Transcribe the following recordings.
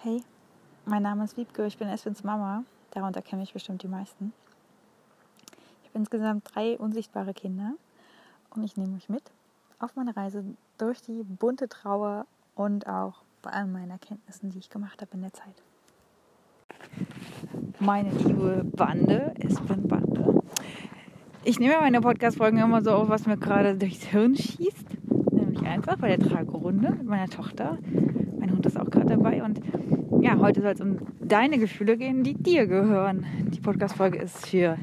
Hey, mein Name ist Wiebke, ich bin Eswins Mama. Darunter kenne ich bestimmt die meisten. Ich habe insgesamt drei unsichtbare Kinder und ich nehme euch mit auf meine Reise durch die bunte Trauer und auch bei all meinen Erkenntnissen, die ich gemacht habe in der Zeit. Meine liebe Bande, Espen Bande. Ich nehme meine Podcast-Folgen immer so auf, was mir gerade durchs Hirn schießt. Nämlich einfach bei der Tragerunde mit meiner Tochter. Mein Hund ist auch gerade dabei und ja, heute soll es um deine Gefühle gehen, die dir gehören. Die Podcast-Folge ist für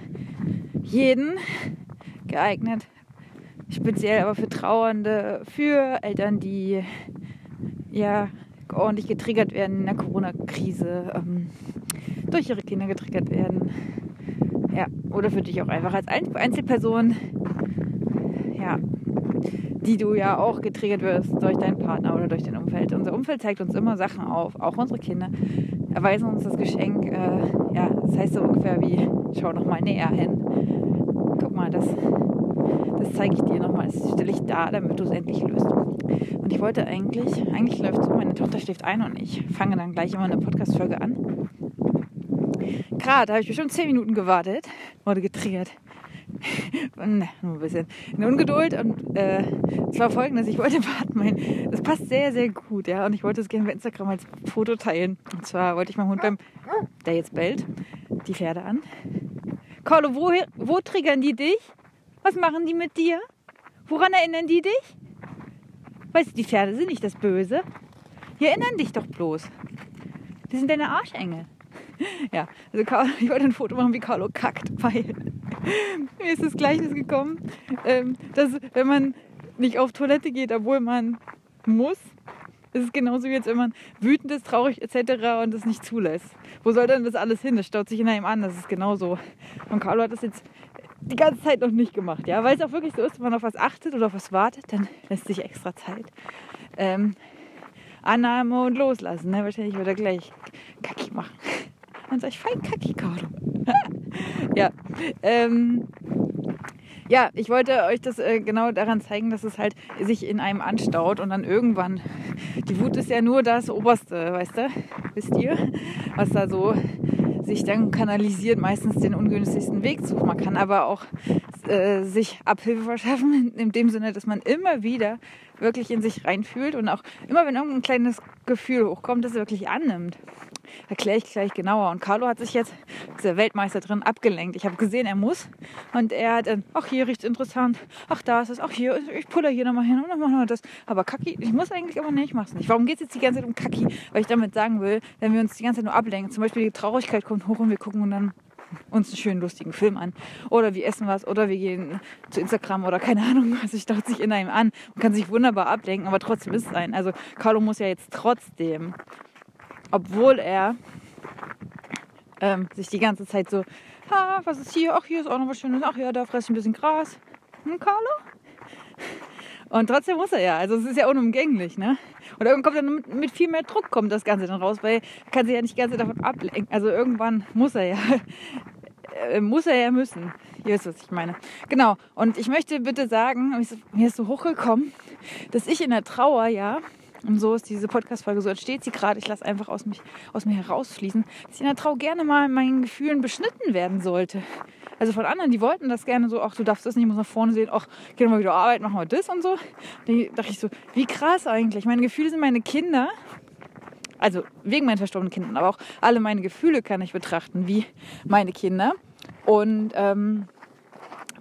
jeden geeignet, speziell aber für Trauernde, für Eltern, die ja ordentlich getriggert werden in der Corona-Krise, ähm, durch ihre Kinder getriggert werden. Ja, oder für dich auch einfach als Einzelperson, ja, die du ja auch getriggert wirst durch deinen Partner oder durch dein Umfeld. Unser Umfeld zeigt uns immer Sachen auf, auch unsere Kinder erweisen uns das Geschenk. Äh, ja, das heißt so ungefähr wie, schau noch mal näher hin. Guck mal, das, das zeige ich dir nochmal, das stelle ich da, damit du es endlich löst. Und ich wollte eigentlich, eigentlich läuft so, meine Tochter schläft ein und ich fange dann gleich immer eine Podcast-Folge an. Gerade habe ich bestimmt zehn Minuten gewartet, wurde getriggert nur ein bisschen in Ungeduld und äh, es war folgendes, ich wollte warten, mein, das passt sehr, sehr gut, ja, und ich wollte es gerne bei Instagram als Foto teilen. Und zwar wollte ich meinem Hund beim, der jetzt bellt, die Pferde an. Carlo, wo, wo triggern die dich? Was machen die mit dir? Woran erinnern die dich? Weißt du, die Pferde sind nicht das Böse. Die erinnern dich doch bloß. Die sind deine Arschengel. Ja, also Carlo, ich wollte ein Foto machen, wie Carlo kackt, weil mir ist das Gleichnis gekommen, ähm, dass wenn man nicht auf Toilette geht, obwohl man muss, ist es genauso wie jetzt, wenn man wütend ist, traurig etc. und es nicht zulässt. Wo soll denn das alles hin? Das staut sich in einem an, das ist genauso. Und Carlo hat das jetzt die ganze Zeit noch nicht gemacht, ja, weil es auch wirklich so ist, wenn man auf was achtet oder auf was wartet, dann lässt sich extra Zeit. Ähm, Annahme und loslassen, ne? Wahrscheinlich wird er gleich Kacki machen. Dann sag ich, fein Kacki, Carlo. ja. Ähm, ja, ich wollte euch das äh, genau daran zeigen, dass es halt sich in einem anstaut und dann irgendwann, die Wut ist ja nur das Oberste, weißt du, wisst ihr, was da so sich dann kanalisiert, meistens den ungünstigsten Weg sucht. Man kann aber auch äh, sich Abhilfe verschaffen, in, in dem Sinne, dass man immer wieder wirklich in sich reinfühlt und auch immer, wenn irgendein kleines Gefühl hochkommt, das wirklich annimmt erkläre ich gleich genauer. Und Carlo hat sich jetzt, der Weltmeister drin, abgelenkt. Ich habe gesehen, er muss. Und er hat, ach hier riecht interessant, ach da ist es, ach hier, ich puller hier nochmal hin und dann machen wir das. Aber Kaki, ich muss eigentlich aber nicht, ich mach's nicht. Warum geht es jetzt die ganze Zeit um Kaki? Weil ich damit sagen will, wenn wir uns die ganze Zeit nur ablenken, zum Beispiel die Traurigkeit kommt hoch und wir gucken und dann uns einen schönen, lustigen Film an. Oder wir essen was oder wir gehen zu Instagram oder keine Ahnung was. Ich dachte sich in einem an und kann sich wunderbar ablenken, aber trotzdem ist es ein. Also Carlo muss ja jetzt trotzdem obwohl er ähm, sich die ganze Zeit so, ha, was ist hier? Ach, hier ist auch noch was Schönes. Ach ja, da fresse ich ein bisschen Gras. Hm, Carlo? Und trotzdem muss er ja. Also es ist ja unumgänglich, ne? Und irgendwann kommt dann mit, mit, viel mehr Druck kommt das Ganze dann raus, weil er kann sich ja nicht Zeit davon ablenken. Also irgendwann muss er ja. Äh, muss er ja müssen. Ihr wisst, was ich meine. Genau. Und ich möchte bitte sagen, mir ist so hochgekommen, dass ich in der Trauer ja und so ist diese Podcast-Folge, so entsteht sie gerade. Ich lasse einfach aus, mich, aus mir herausfließen, dass ich in der Trau gerne mal in meinen Gefühlen beschnitten werden sollte. Also von anderen, die wollten das gerne so, ach, du darfst das nicht, ich muss nach vorne sehen, ach, gehen wir mal wieder arbeiten, machen wir das und so. Da dachte ich so, wie krass eigentlich. Meine Gefühle sind meine Kinder. Also wegen meinen verstorbenen Kindern, aber auch alle meine Gefühle kann ich betrachten wie meine Kinder. Und ähm,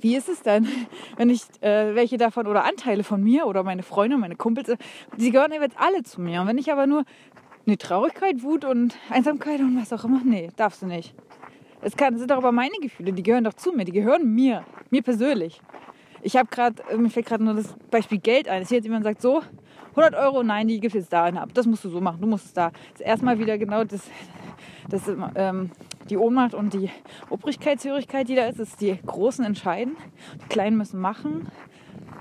wie ist es denn, wenn ich äh, welche davon oder Anteile von mir oder meine Freunde, meine Kumpels, äh, die gehören jetzt alle zu mir. Und wenn ich aber nur eine Traurigkeit, Wut und Einsamkeit und was auch immer, nee, darfst du nicht. Es sind doch aber meine Gefühle, die gehören doch zu mir, die gehören mir, mir persönlich. Ich habe gerade, äh, mir fällt gerade nur das Beispiel Geld ein. Dass jetzt jemand sagt, so, 100 Euro, nein, die gibt es da ab. Das musst du so machen, du musst es da. Das ist erstmal wieder genau das, das ähm, die Ohnmacht und die Obrigkeitshörigkeit, die da ist, ist die Großen entscheiden. Die Kleinen müssen machen.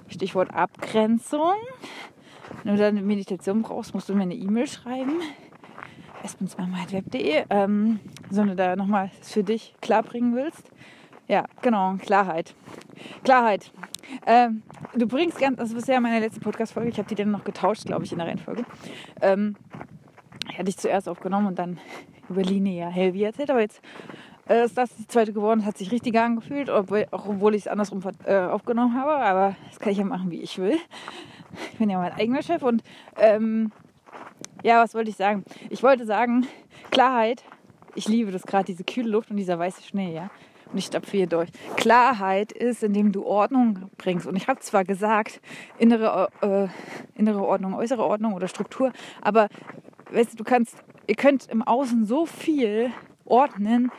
Stichwort Abgrenzung. Wenn du da eine Meditation brauchst, musst du mir eine E-Mail schreiben. espensmama.web.de, ähm, wenn du da nochmal für dich klar willst. Ja, genau, Klarheit. Klarheit. Ähm, du bringst ganz, das ist ja meine letzte Podcast-Folge, ich habe die dann noch getauscht, glaube ich, in der Reihenfolge. Ähm, hatte ich zuerst aufgenommen und dann über Linear Helvi erzählt. Aber jetzt äh, ist das die zweite geworden. Hat sich richtiger angefühlt, obwohl, obwohl ich es andersrum äh, aufgenommen habe. Aber das kann ich ja machen, wie ich will. Ich bin ja mein eigener Chef und ähm, ja, was wollte ich sagen? Ich wollte sagen, Klarheit. Ich liebe das gerade, diese kühle Luft und dieser weiße Schnee, ja. Und ich stapfe durch. Klarheit ist, indem du Ordnung bringst. Und ich habe zwar gesagt, innere, äh, innere Ordnung, äußere Ordnung oder Struktur, aber weißt du, du kannst, ihr könnt im Außen so viel ordnen,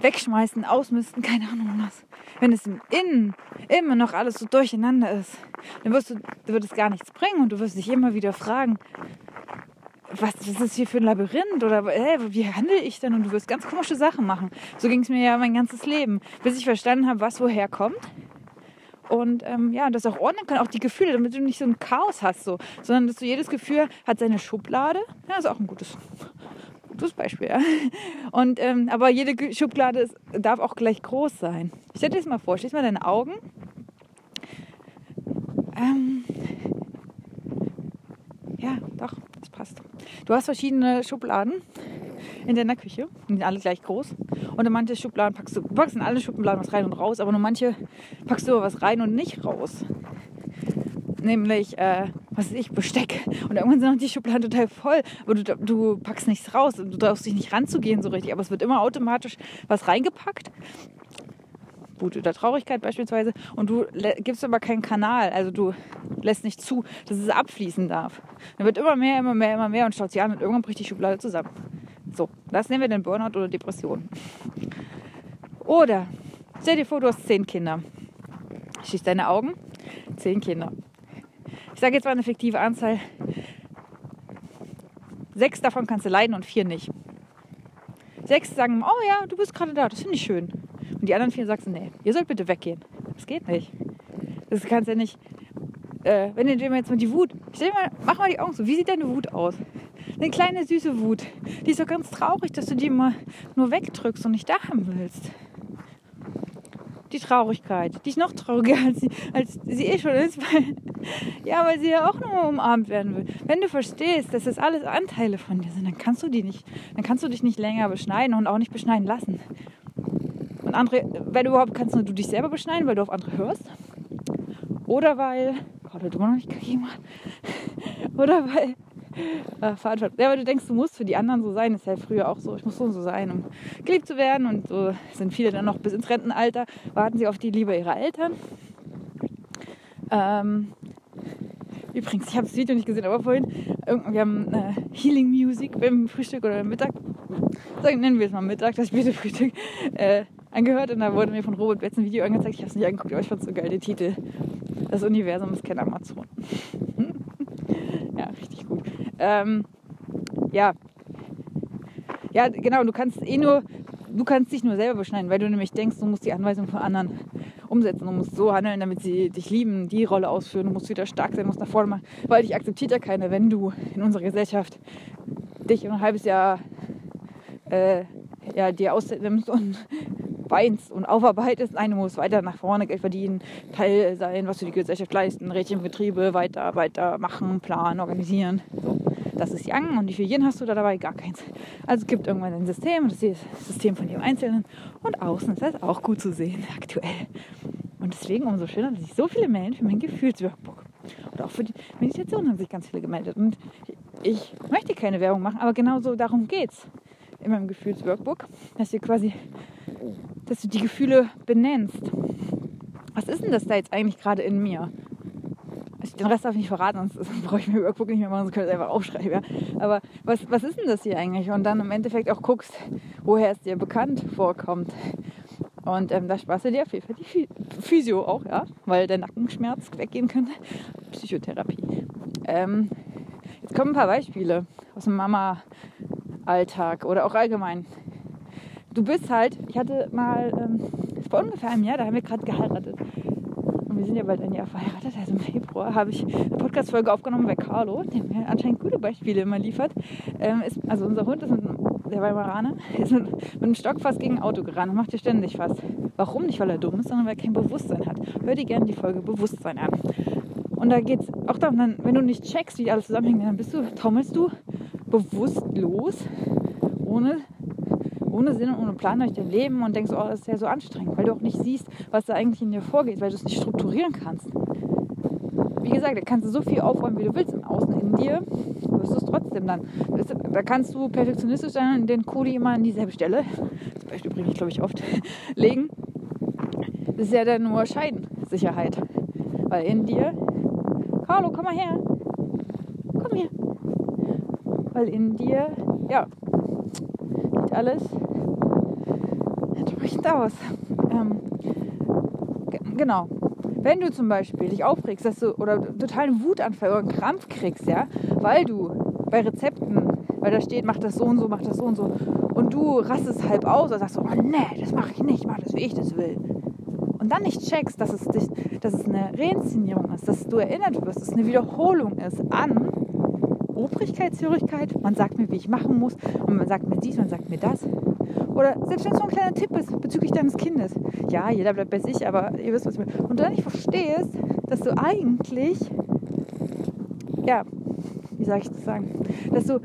wegschmeißen, ausmisten, keine Ahnung was. Wenn es im Innen immer noch alles so durcheinander ist, dann wirst du, wird es gar nichts bringen und du wirst dich immer wieder fragen, was ist das hier für ein Labyrinth oder hey, wie handle ich denn? Und du wirst ganz komische Sachen machen. So ging es mir ja mein ganzes Leben, bis ich verstanden habe, was woher kommt. Und ähm, ja, das auch ordnen kann, auch die Gefühle, damit du nicht so ein Chaos hast, so, sondern dass du jedes Gefühl hat seine Schublade. Ja, ist auch ein gutes, gutes Beispiel. Ja. Und, ähm, aber jede Schublade ist, darf auch gleich groß sein. Stell dir das mal vor, schließ mal deine Augen. Ähm, ja, doch. Du hast verschiedene Schubladen in deiner Küche. Die sind alle gleich groß. Und in manche Schubladen packst du, packst in alle Schubladen was rein und raus, aber nur manche packst du was rein und nicht raus. Nämlich, äh, was weiß ich, Besteck. Und irgendwann sind auch die Schubladen total voll, aber du, du packst nichts raus. Du darfst dich nicht ranzugehen so richtig, aber es wird immer automatisch was reingepackt. Wut oder Traurigkeit beispielsweise. Und du gibst aber keinen Kanal. Also du lässt nicht zu, dass es abfließen darf. Dann wird immer mehr, immer mehr, immer mehr und schaut sich an und irgendwann bricht die Schublade zusammen. So, das nennen wir den Burnout oder Depression. Oder stell dir vor, du hast zehn Kinder. Schließ deine Augen. Zehn Kinder. Ich sage jetzt mal eine fiktive Anzahl. Sechs davon kannst du leiden und vier nicht. Sechs sagen, oh ja, du bist gerade da, das finde ich schön. Und die anderen vier sagst, nee, ihr sollt bitte weggehen. Das geht nicht. Das kannst ja nicht. Äh, wenn du dir jetzt mal die Wut, stell mal, mach mal die Augen so. Wie sieht deine Wut aus? Eine kleine süße Wut. Die ist doch ganz traurig, dass du die mal nur wegdrückst und nicht da haben willst. Die Traurigkeit, die ist noch trauriger, als sie, als sie eh schon ist, weil, ja, weil sie ja auch nur umarmt werden will. Wenn du verstehst, dass das alles Anteile von dir sind, dann kannst du die nicht, dann kannst du dich nicht länger beschneiden und auch nicht beschneiden lassen. Und andere, wenn du überhaupt kannst, du dich selber beschneiden, weil du auf andere hörst. Oder weil, oh, das immer noch nicht gemacht. Oder weil, äh, Verantwortung. Ja, weil du denkst, du musst für die anderen so sein. Das ist ja früher auch so. Ich muss so und so sein, um geliebt zu werden. Und so sind viele dann noch bis ins Rentenalter, warten sie auf die Liebe ihrer Eltern. Ähm, übrigens, ich habe das Video nicht gesehen, aber vorhin, wir haben äh, Healing Music beim Frühstück oder Mittag, sagen, nennen wir es mal Mittag, das späte Frühstück, äh, angehört und da wurde mir von Robert Betz ein Video angezeigt. Ich habe es nicht angeguckt, aber ich fand so geil, der Titel. Das Universum ist kein Amazon. ja, richtig gut. Ähm, ja. Ja, genau, du kannst eh nur, du kannst dich nur selber beschneiden, weil du nämlich denkst, du musst die Anweisungen von anderen umsetzen. Du musst so handeln, damit sie dich lieben, die Rolle ausführen. Du musst wieder stark sein, musst nach vorne machen. Weil dich akzeptiert ja keiner, wenn du in unserer Gesellschaft dich ein halbes Jahr äh, ja, dir ausnimmst und weinst und aufarbeitest. Nein, du musst weiter nach vorne Geld verdienen, Teil sein, was für die Gesellschaft leisten, Rädchenbetriebe, weiter, weiter machen, planen, organisieren. So. Das ist Young und wie viel Yin hast du da dabei? Gar keins. Also es gibt irgendwann ein System, das ist das System von jedem Einzelnen und außen ist das auch gut zu sehen, aktuell. Und deswegen umso schöner, dass sich so viele melden für mein Gefühlsworkbook. Und auch für die Meditation haben sich ganz viele gemeldet. Und ich möchte keine Werbung machen, aber genau so darum geht es in meinem Gefühlsworkbook, dass wir quasi dass du die Gefühle benennst. Was ist denn das da jetzt eigentlich gerade in mir? Also den Rest darf ich nicht verraten, sonst brauche ich mir Workbook nicht mehr machen, sonst könnte ich einfach aufschreiben. Ja? Aber was, was ist denn das hier eigentlich? Und dann im Endeffekt auch guckst, woher es dir bekannt vorkommt. Und ähm, da sparst du dir auf jeden Fall die Physio auch, ja, weil der Nackenschmerz weggehen könnte. Psychotherapie. Ähm, jetzt kommen ein paar Beispiele aus dem Mama-Alltag oder auch allgemein du bist halt, ich hatte mal, ähm, vor ungefähr einem Jahr, da haben wir gerade geheiratet. Und wir sind ja bald ein Jahr verheiratet, also im Februar habe ich eine Podcast-Folge aufgenommen bei Carlo, der mir anscheinend gute Beispiele immer liefert. Ähm, ist, also unser Hund ist mit, der Weimaraner, ist mit, mit einem Stock fast gegen ein Auto gerannt und macht dir ständig fast. Warum? Nicht, weil er dumm ist, sondern weil er kein Bewusstsein hat. Hör dir gerne die Folge Bewusstsein an. Und da geht es auch darum, wenn du nicht checkst, wie alles zusammenhängt, dann bist du, trommelst du bewusst los, ohne, ohne Sinn und ohne Plan durch dein Leben und denkst, oh, das ist ja so anstrengend, weil du auch nicht siehst, was da eigentlich in dir vorgeht, weil du es nicht strukturieren kannst. Wie gesagt, da kannst du so viel aufräumen, wie du willst im Außen in dir, wirst du es trotzdem dann. Da kannst du perfektionistisch sein und den Kodi immer an dieselbe Stelle, das Beispiel ich glaube ich oft, legen. Das ist ja dann nur Scheidensicherheit. Weil in dir, Carlo, komm mal her, komm hier. Weil in dir, ja, sieht alles entsprechend aus. Ähm, genau. Wenn du zum Beispiel dich aufregst, dass du oder totalen Wutanfall oder einen Krampf kriegst, ja, weil du bei Rezepten, weil da steht, mach das so und so, mach das so und so, und du rastest halb aus und sagst, oh nee, das mache ich nicht, mach das, wie ich das will. Und dann nicht checkst, dass es, dich, dass es eine Reinszenierung ist, dass du erinnert wirst, dass es eine Wiederholung ist an Obrigkeitshörigkeit. Man sagt mir, wie ich machen muss, und man sagt mir dies, man sagt mir das. Oder selbst wenn es so ein kleiner Tipp ist bezüglich deines Kindes. Ja, jeder bleibt bei sich, aber ihr wisst, was ich meine. Und dann nicht verstehst, dass du eigentlich, ja, wie soll ich das sagen, dass du,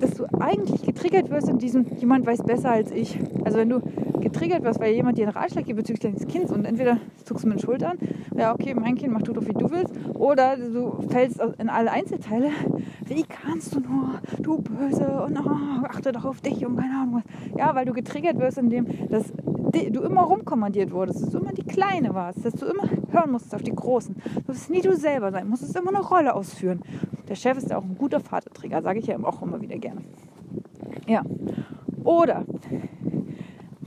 dass du eigentlich getriggert wirst in diesem, jemand weiß besser als ich. Also wenn du getriggert wirst, weil jemand dir einen Ratschlag gibt bezüglich deines Kindes und entweder zuckst du mit den Schultern, ja okay, mein Kind macht du doch wie du willst, oder du fällst in alle Einzelteile. Wie kannst du nur, du Böse, und oh, achte doch auf dich und keine Ahnung was. Ja, weil du getriggert wirst, indem dass du immer rumkommandiert wurdest, dass du immer die Kleine warst, dass du immer hören musstest auf die Großen. Du musst nie du selber sein, musstest immer eine Rolle ausführen. Der Chef ist ja auch ein guter Vaterträger, sage ich ja auch immer wieder gerne. Ja. Oder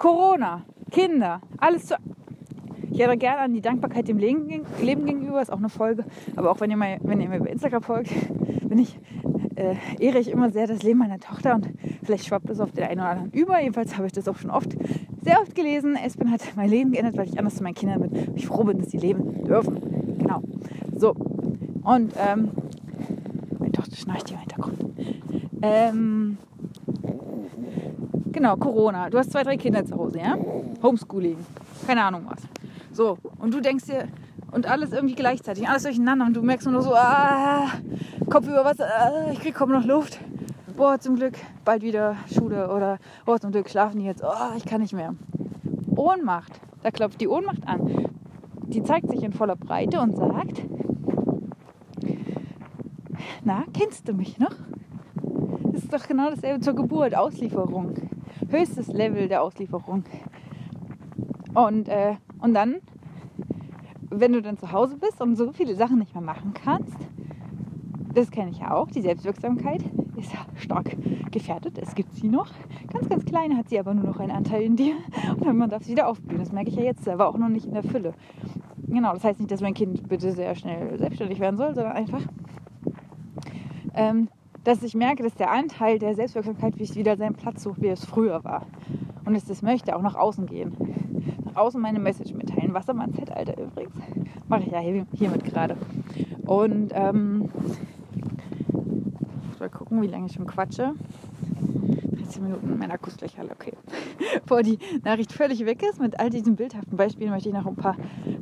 Corona, Kinder, alles zu. Ich erinnere gerne an die Dankbarkeit dem Leben, gegenüber, ist auch eine Folge. Aber auch wenn ihr, mal, wenn ihr mir über Instagram folgt, bin ich, äh, ehre ich immer sehr das Leben meiner Tochter und vielleicht schwappt es auf den einen oder anderen über. Jedenfalls habe ich das auch schon oft, sehr oft gelesen. Espen hat mein Leben geändert, weil ich anders zu meinen Kindern bin. Ich froh bin, dass sie leben dürfen. Genau. So. Und ähm, meine Tochter schnarcht hier im Hintergrund. Ähm, Genau, Corona. Du hast zwei, drei Kinder zu Hause, ja? Homeschooling. Keine Ahnung was. So, und du denkst dir, und alles irgendwie gleichzeitig, alles durcheinander und du merkst nur so, ah, Kopf über Wasser, ah, ich krieg kaum noch Luft. Boah, zum Glück bald wieder Schule oder boah, zum Glück schlafen die jetzt, oh, ich kann nicht mehr. Ohnmacht, da klopft die Ohnmacht an. Die zeigt sich in voller Breite und sagt, na, kennst du mich noch? Das ist doch genau dasselbe zur Geburt, Auslieferung höchstes Level der Auslieferung. Und, äh, und dann, wenn du dann zu Hause bist und so viele Sachen nicht mehr machen kannst, das kenne ich ja auch, die Selbstwirksamkeit ist ja stark gefährdet. Es gibt sie noch. Ganz, ganz klein hat sie aber nur noch einen Anteil in dir. Und man darf sie wieder aufblühen. Das merke ich ja jetzt, aber auch noch nicht in der Fülle. Genau, das heißt nicht, dass mein Kind bitte sehr schnell selbstständig werden soll, sondern einfach, ähm, dass ich merke, dass der Anteil der Selbstwirksamkeit wieder seinen Platz sucht, wie es früher war. Und dass das möchte, auch nach außen gehen. Nach außen meine Message mitteilen. Wassermann-Zeitalter übrigens. Mache ich ja hiermit gerade. Und ähm, ich mal gucken, wie lange ich schon quatsche. 13 Minuten, mein Akku ist gleich alle okay. Bevor die Nachricht völlig weg ist, mit all diesen bildhaften Beispielen möchte ich noch ein paar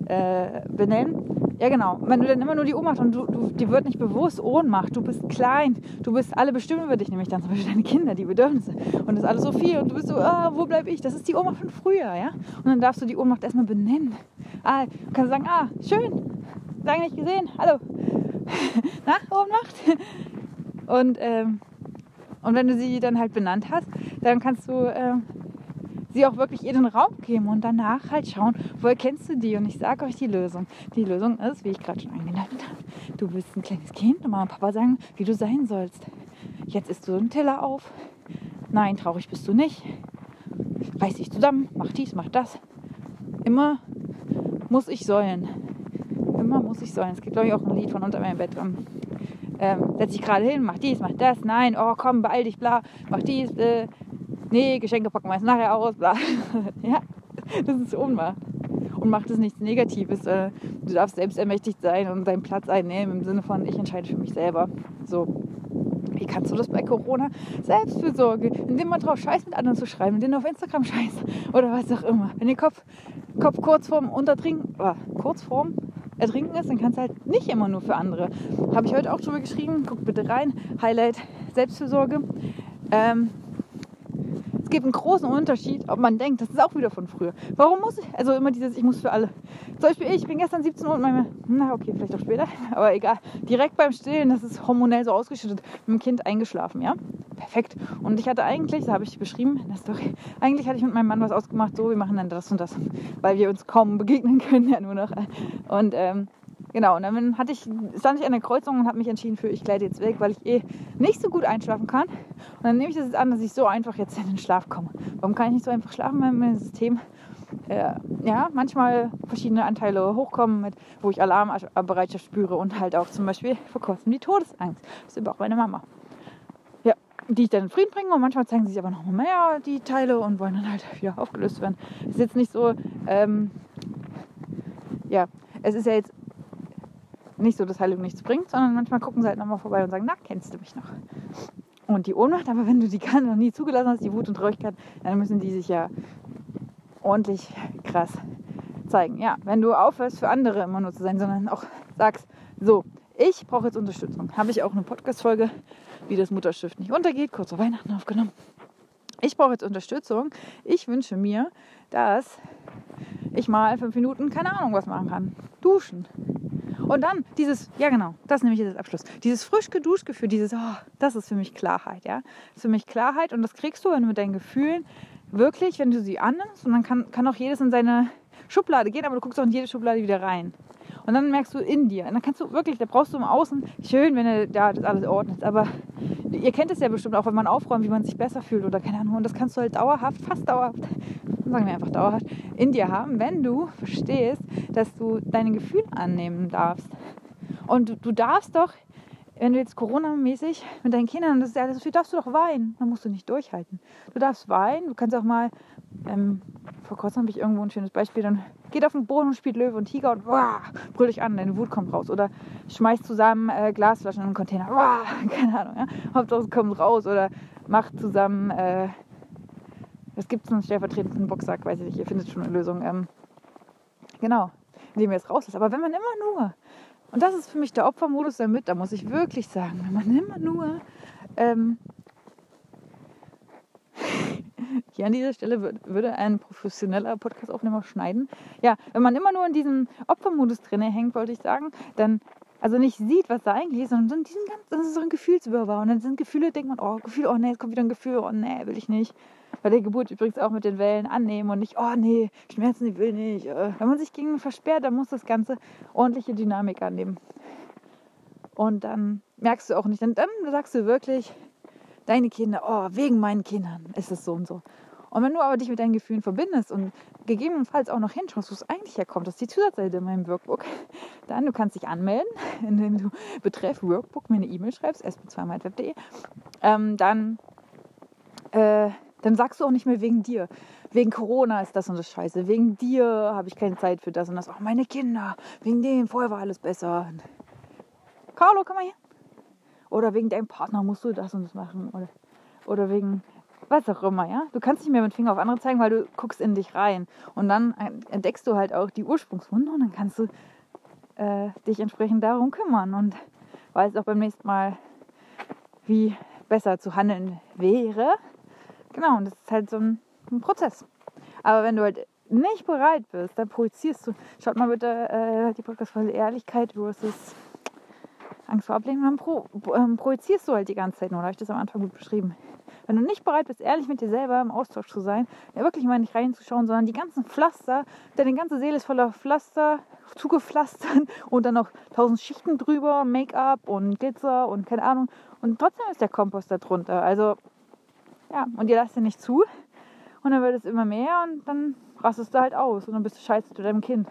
äh, benennen. Ja, genau. Wenn du dann immer nur die Ohnmacht und du, du, dir wird nicht bewusst Ohnmacht, du bist klein, du bist, alle bestimmen über dich, nämlich dann zum Beispiel deine Kinder, die Bedürfnisse. Und das ist alles so viel und du bist so, ah, wo bleibe ich? Das ist die Ohnmacht von früher, ja? Und dann darfst du die Ohnmacht erstmal benennen. Ah, du kannst sagen, ah, schön, lange nicht gesehen, hallo. Na, Ohnmacht? Und, ähm, und wenn du sie dann halt benannt hast, dann kannst du ähm, sie auch wirklich ihr den Raum geben und danach halt schauen, woher kennst du die? Und ich sage euch die Lösung. Die Lösung ist, wie ich gerade schon angedeutet habe, du bist ein kleines Kind und Mama und Papa sagen, wie du sein sollst. Jetzt isst du einen Teller auf. Nein, traurig bist du nicht. Reiß dich zusammen, mach dies, mach das. Immer muss ich säulen. Immer muss ich säulen. Es gibt, glaube ich, auch ein Lied von unter meinem Bett. Ähm, setz dich gerade hin, mach dies, mach das. Nein, oh komm, beeil dich, bla, mach dies. Äh, nee, Geschenke packen wir jetzt nachher aus, bla. ja, das ist Ohnmacht. Und macht es nichts Negatives. Äh, du darfst selbst ermächtigt sein und deinen Platz einnehmen im Sinne von, ich entscheide für mich selber. So. Wie kannst du das bei Corona? Selbstfürsorge, indem man drauf scheißt, mit anderen zu schreiben, indem du auf Instagram scheißt oder was auch immer. Wenn ihr Kopf, Kopf kurz vorm Untertrinken, oh, kurz vorm ertrinken ist, dann kannst du halt nicht immer nur für andere. Habe ich heute auch drüber geschrieben. Guck bitte rein. Highlight Selbstfürsorge. Ähm, es gibt einen großen Unterschied, ob man denkt, das ist auch wieder von früher. Warum muss ich, also immer dieses, ich muss für alle. Zum Beispiel ich, bin gestern 17 Uhr und meine, na okay, vielleicht auch später, aber egal, direkt beim Stillen, das ist hormonell so ausgeschüttet, mit dem Kind eingeschlafen, ja? Perfekt. Und ich hatte eigentlich, das habe ich beschrieben der Story, eigentlich hatte ich mit meinem Mann was ausgemacht, so, wir machen dann das und das, weil wir uns kaum begegnen können, ja nur noch. Und ähm, Genau, und dann hatte ich, stand ich an der Kreuzung und habe mich entschieden für, ich gleite jetzt weg, weil ich eh nicht so gut einschlafen kann. Und dann nehme ich das jetzt an, dass ich so einfach jetzt in den Schlaf komme. Warum kann ich nicht so einfach schlafen, wenn mein System äh, ja, manchmal verschiedene Anteile hochkommen, mit, wo ich Alarmbereitschaft spüre und halt auch zum Beispiel vor kurzem die Todesangst. Das ist auch meine Mama. Ja, die ich dann in Frieden bringe und manchmal zeigen sie sich aber noch mehr, die Teile, und wollen dann halt wieder aufgelöst werden. Ist jetzt nicht so, ähm, ja, es ist ja jetzt nicht so, dass Heilung nichts bringt, sondern manchmal gucken sie halt nochmal vorbei und sagen, na, kennst du mich noch? Und die Ohnmacht, aber wenn du die gerade noch nie zugelassen hast, die Wut und Traurigkeit, dann müssen die sich ja ordentlich krass zeigen. Ja, wenn du aufhörst, für andere immer nur zu sein, sondern auch sagst, so, ich brauche jetzt Unterstützung. Habe ich auch eine Podcast-Folge, wie das Mutterschiff nicht untergeht, kurz vor Weihnachten aufgenommen. Ich brauche jetzt Unterstützung. Ich wünsche mir, dass ich mal fünf Minuten, keine Ahnung, was machen kann. Duschen, und dann dieses, ja genau, das nehme ich jetzt als Abschluss. Dieses frisch geduscht Gefühl, dieses, oh, das ist für mich Klarheit, ja. Das ist für mich Klarheit und das kriegst du, wenn du mit deinen Gefühlen wirklich, wenn du sie annimmst und dann kann, kann auch jedes in seine Schublade gehen, aber du guckst auch in jede Schublade wieder rein. Und dann merkst du in dir. Und dann kannst du wirklich, da brauchst du im Außen, schön, wenn du da das alles ordnet. Aber ihr kennt es ja bestimmt auch, wenn man aufräumt, wie man sich besser fühlt oder keine Ahnung. Und das kannst du halt dauerhaft, fast dauerhaft, sagen wir einfach dauerhaft, in dir haben, wenn du verstehst, dass du deine Gefühle annehmen darfst. Und du, du darfst doch, wenn du jetzt Corona-mäßig mit deinen Kindern, das ist alles so viel, darfst du doch weinen. Dann musst du nicht durchhalten. Du darfst weinen, du kannst auch mal, ähm, vor kurzem habe ich irgendwo ein schönes Beispiel, dann geht auf den Boden und spielt Löwe und Tiger und wow, brüll dich an, deine Wut kommt raus. Oder schmeißt zusammen äh, Glasflaschen in einen Container, wow, keine Ahnung, ja. Hauptsache es kommt raus. Oder macht zusammen, äh, es gibt einen stellvertretenden Boxsack, weiß ich nicht, ihr findet schon eine Lösung. Ähm, genau, indem ihr es rauslässt. Aber wenn man immer nur, und das ist für mich der Opfermodus damit, da muss ich wirklich sagen, wenn man immer nur ähm, hier an dieser Stelle würde ein professioneller Podcast-Aufnehmer schneiden. Ja, wenn man immer nur in diesem Opfermodus drin hängt, wollte ich sagen, dann also nicht sieht, was da eigentlich ist, sondern diesen ganz, das ist so ein Gefühlswirrwarr. Und dann sind Gefühle, denkt man, oh, Gefühl, oh nee, jetzt kommt wieder ein Gefühl, oh nee, will ich nicht. Bei der Geburt übrigens auch mit den Wellen annehmen und nicht, oh nee, Schmerzen, ich will nicht. Äh, wenn man sich gegen versperrt, dann muss das Ganze ordentliche Dynamik annehmen. Und dann merkst du auch nicht, dann, dann sagst du wirklich, deine Kinder, oh, wegen meinen Kindern ist es so und so. Und wenn du aber dich mit deinen Gefühlen verbindest und gegebenenfalls auch noch hinschaust, wo es eigentlich herkommt, das ist die Zusatzseite in meinem Workbook, dann du kannst dich anmelden, indem du betreff Workbook mir eine E-Mail schreibst, sb2myweb.de, ähm, dann, äh, dann sagst du auch nicht mehr wegen dir. Wegen Corona ist das und das scheiße. Wegen dir habe ich keine Zeit für das und das. Auch meine Kinder. Wegen dem. Vorher war alles besser. Carlo, komm mal hier. Oder wegen deinem Partner musst du das und das machen. Oder, oder wegen was auch immer, ja. Du kannst nicht mehr mit Finger auf andere zeigen, weil du guckst in dich rein. Und dann entdeckst du halt auch die Ursprungswunde und dann kannst du äh, dich entsprechend darum kümmern und weißt auch beim nächsten Mal, wie besser zu handeln wäre. Genau, und das ist halt so ein, ein Prozess. Aber wenn du halt nicht bereit bist, dann projizierst du. Schaut mal bitte äh, die Podcast-Folge Ehrlichkeit versus Angst vor Ablehnung. Dann pro, ähm, projizierst du halt die ganze Zeit nur. Da habe ich das am Anfang gut beschrieben. Wenn du nicht bereit bist, ehrlich mit dir selber im Austausch zu sein, ja wirklich mal nicht reinzuschauen, sondern die ganzen Pflaster, deine ganze Seele ist voller Pflaster, zugepflastert und dann noch tausend Schichten drüber, Make-up und Glitzer und keine Ahnung. Und trotzdem ist der Kompost da drunter. Also, ja, und ihr lasst ihn nicht zu. Und dann wird es immer mehr und dann rastest du halt aus und dann bist du scheiße zu deinem Kind.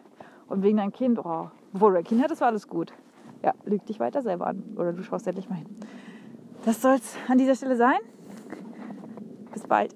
Und wegen deinem Kind, oh, bevor du ein Kind hattest, war alles gut. Ja, lüg dich weiter selber an. Oder du schaust endlich mal hin. Das soll es an dieser Stelle sein. Bis bald.